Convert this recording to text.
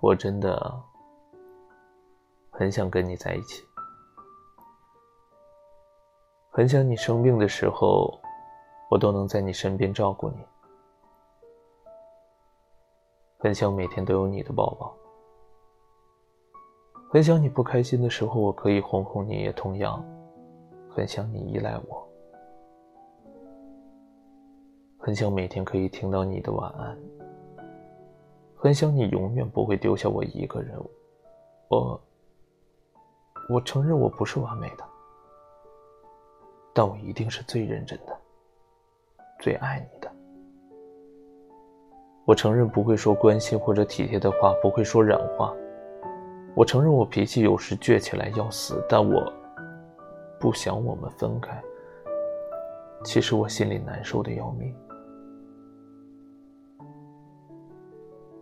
我真的很想跟你在一起，很想你生病的时候，我都能在你身边照顾你，很想每天都有你的抱抱，很想你不开心的时候，我可以哄哄你，也同样。很想你依赖我。很想每天可以听到你的晚安，很想你永远不会丢下我一个人。我，我承认我不是完美的，但我一定是最认真的，最爱你的。我承认不会说关心或者体贴的话，不会说软话。我承认我脾气有时倔起来要死，但我不想我们分开。其实我心里难受的要命。